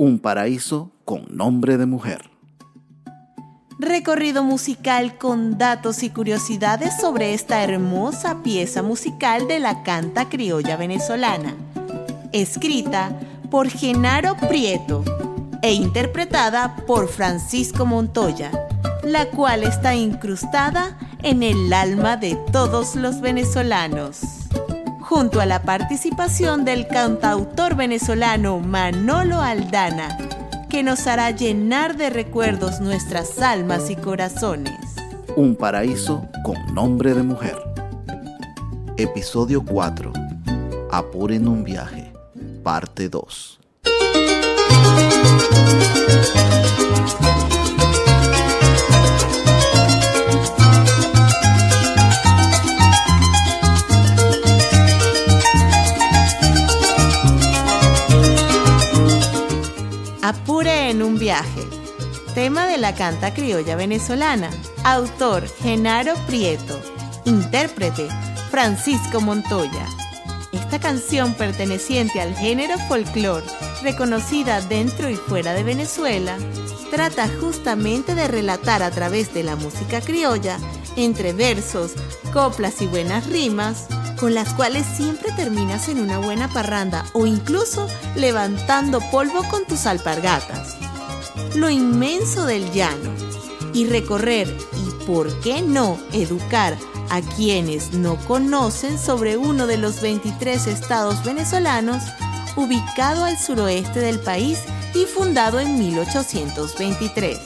Un paraíso con nombre de mujer. Recorrido musical con datos y curiosidades sobre esta hermosa pieza musical de la canta criolla venezolana. Escrita por Genaro Prieto e interpretada por Francisco Montoya, la cual está incrustada en el alma de todos los venezolanos junto a la participación del cantautor venezolano Manolo Aldana, que nos hará llenar de recuerdos nuestras almas y corazones. Un paraíso con nombre de mujer. Episodio 4. Apuren un viaje. Parte 2. Tema de la canta criolla venezolana. Autor Genaro Prieto. Intérprete Francisco Montoya. Esta canción perteneciente al género folclore, reconocida dentro y fuera de Venezuela, trata justamente de relatar a través de la música criolla, entre versos, coplas y buenas rimas, con las cuales siempre terminas en una buena parranda o incluso levantando polvo con tus alpargatas. Lo inmenso del llano y recorrer y, por qué no, educar a quienes no conocen sobre uno de los 23 estados venezolanos ubicado al suroeste del país y fundado en 1823.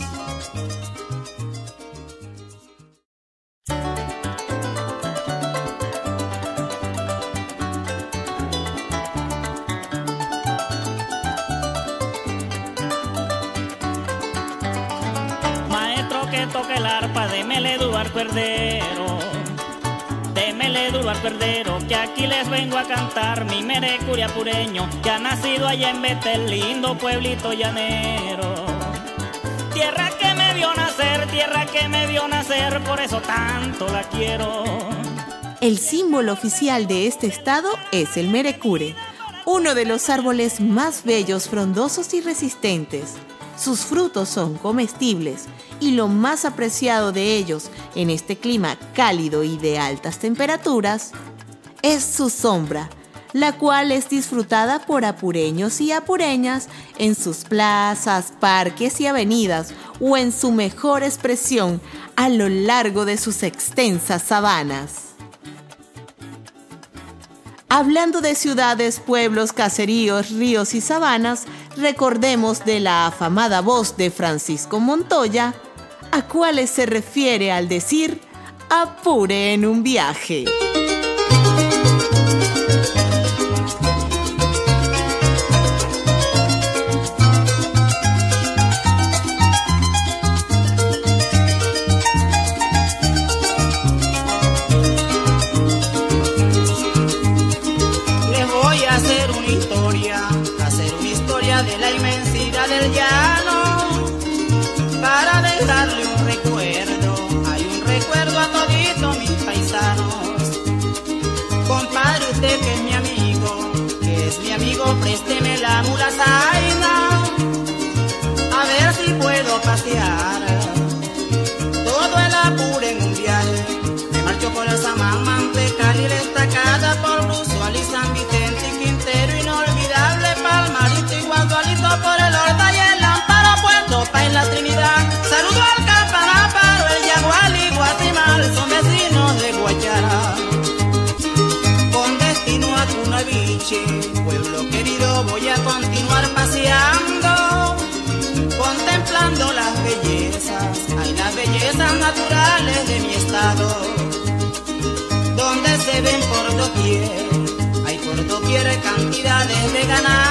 Démele duro al cuerdero, que aquí les vengo a cantar mi merecuria pureño, que ha nacido allá en Betel, lindo pueblito llanero. Tierra que me vio nacer, tierra que me vio nacer, por eso tanto la quiero. El símbolo oficial de este estado es el merecure, uno de los árboles más bellos, frondosos y resistentes. Sus frutos son comestibles y lo más apreciado de ellos en este clima cálido y de altas temperaturas es su sombra, la cual es disfrutada por apureños y apureñas en sus plazas, parques y avenidas o en su mejor expresión a lo largo de sus extensas sabanas. Hablando de ciudades, pueblos, caseríos, ríos y sabanas, recordemos de la afamada voz de Francisco Montoya, a cuales se refiere al decir apure en un viaje. mula sa hay por doquier cantidades de ganado,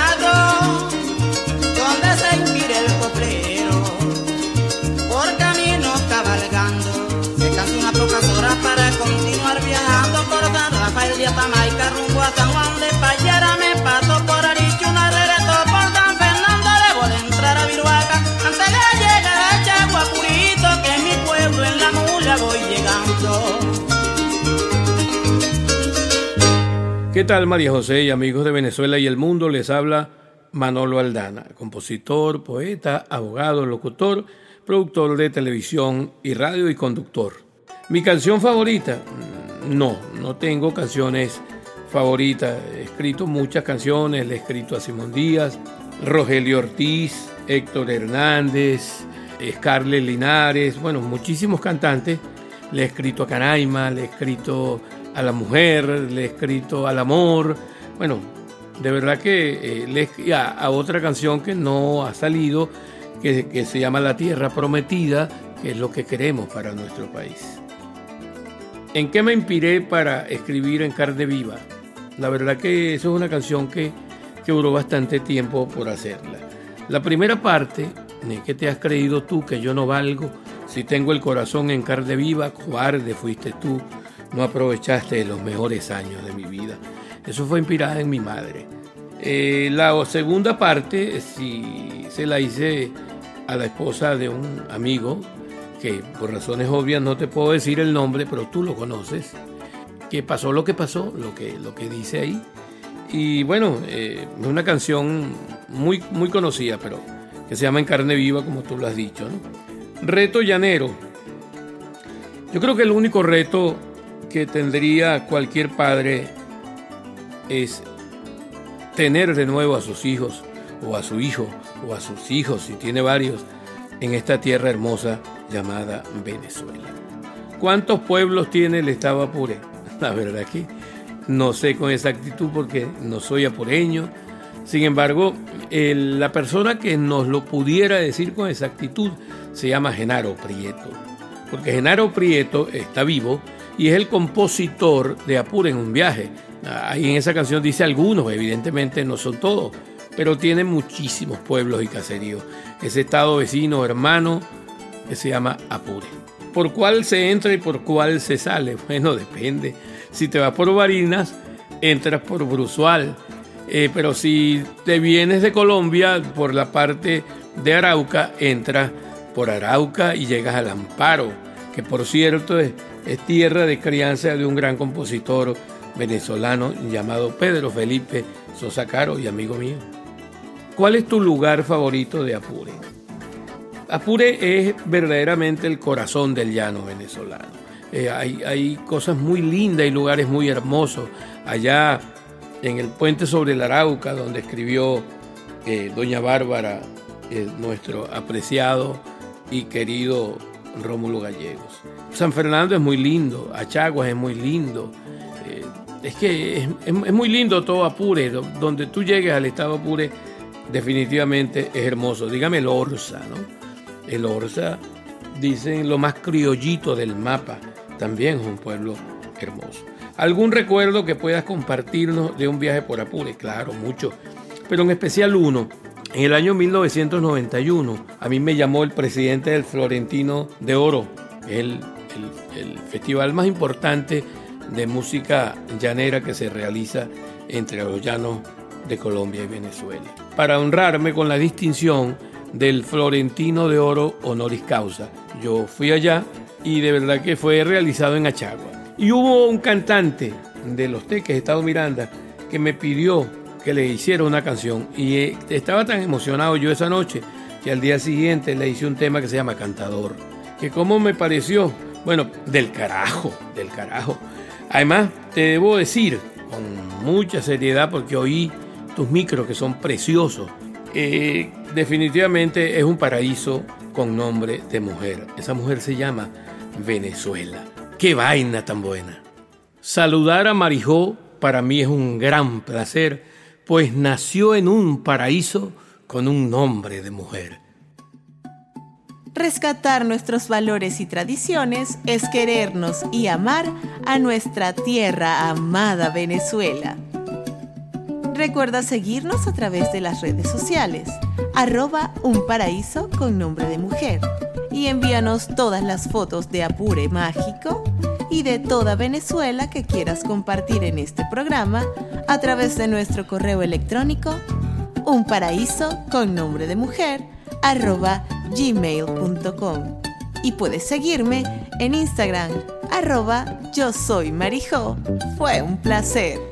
¿Qué tal María José y amigos de Venezuela y el mundo? Les habla Manolo Aldana, compositor, poeta, abogado, locutor, productor de televisión y radio y conductor. ¿Mi canción favorita? Mm, no, no tengo canciones favoritas. He escrito muchas canciones, le he escrito a Simón Díaz, Rogelio Ortiz, Héctor Hernández, Scarlett Linares, bueno, muchísimos cantantes. Le he escrito a Canaima, le he escrito a la mujer, le he escrito al amor. Bueno, de verdad que eh, a, otra canción que no ha salido, que, que se llama La Tierra Prometida, que es lo que queremos para nuestro país. ¿En qué me inspiré para escribir en carne viva? La verdad que eso es una canción que, que duró bastante tiempo por hacerla. La primera parte, ¿de qué te has creído tú que yo no valgo? Si tengo el corazón en carne viva, cobarde fuiste tú no aprovechaste los mejores años de mi vida. Eso fue inspirada en mi madre. Eh, la segunda parte, si se la hice a la esposa de un amigo, que por razones obvias no te puedo decir el nombre, pero tú lo conoces, que pasó lo que pasó, lo que, lo que dice ahí. Y bueno, eh, es una canción muy, muy conocida, pero que se llama En carne viva, como tú lo has dicho. Reto llanero. Yo creo que el único reto que tendría cualquier padre es tener de nuevo a sus hijos o a su hijo o a sus hijos, si tiene varios, en esta tierra hermosa llamada Venezuela. ¿Cuántos pueblos tiene el estado Apure? La verdad que no sé con exactitud porque no soy apureño. Sin embargo, la persona que nos lo pudiera decir con exactitud se llama Genaro Prieto. Porque Genaro Prieto está vivo y es el compositor de Apure en un viaje. Ahí en esa canción dice algunos, evidentemente no son todos, pero tiene muchísimos pueblos y caseríos. Ese estado vecino, hermano, que se llama Apure. ¿Por cuál se entra y por cuál se sale? Bueno, depende. Si te vas por Barinas, entras por Brusual. Eh, pero si te vienes de Colombia, por la parte de Arauca, entras por Arauca y llegas al Amparo, que por cierto es tierra de crianza de un gran compositor venezolano llamado Pedro Felipe Sosa Caro y amigo mío. ¿Cuál es tu lugar favorito de Apure? Apure es verdaderamente el corazón del llano venezolano. Eh, hay, cosas muy lindas y lugares muy hermosos. Allá en el puente sobre el Arauca, donde escribió eh, Doña Bárbara, eh, nuestro apreciado y querido Rómulo Gallegos. San Fernando es muy lindo, Achaguas es muy lindo. Eh, es que es, muy lindo todo Apure, donde tú llegues al estado Apure, definitivamente es hermoso. Dígame el Orsa, ¿no? El Orsa, dicen lo más criollito del mapa, también es un pueblo hermoso. ¿Algún recuerdo que puedas compartirnos de un viaje por Apure? Claro, mucho, pero en especial uno. En el año 1991, a mí me llamó el presidente del Florentino de Oro, el el, festival más importante de música llanera que se realiza entre los llanos de Colombia y Venezuela. Para honrarme con la distinción del Florentino de Oro Honoris Causa. Yo fui allá y de verdad que fue realizado en Achagua. Y hubo un cantante de los Teques, Estado Miranda, que me pidió que le hiciera una canción. Y eh, estaba tan emocionado yo esa noche que al día siguiente le hice un tema que se llama Cantador. Que como me pareció bueno, del carajo, del carajo. Además, te debo decir con mucha seriedad, porque oí tus micros que son preciosos, eh, definitivamente es un paraíso con nombre de mujer. Esa mujer se llama Venezuela. ¡Qué vaina tan buena! Saludar a Marijó para mí es un gran placer, pues nació en un paraíso con un nombre de mujer. Rescatar nuestros valores y tradiciones es querernos y amar a nuestra tierra amada Venezuela. Recuerda seguirnos a través de las redes sociales, arroba un paraíso con nombre de mujer, y envíanos todas las fotos de Apure Mágico y de toda Venezuela que quieras compartir en este programa a través de nuestro correo electrónico un paraíso con nombre de mujer arroba gmail.com y puedes seguirme en Instagram arroba yo soy Marijo. Fue un placer.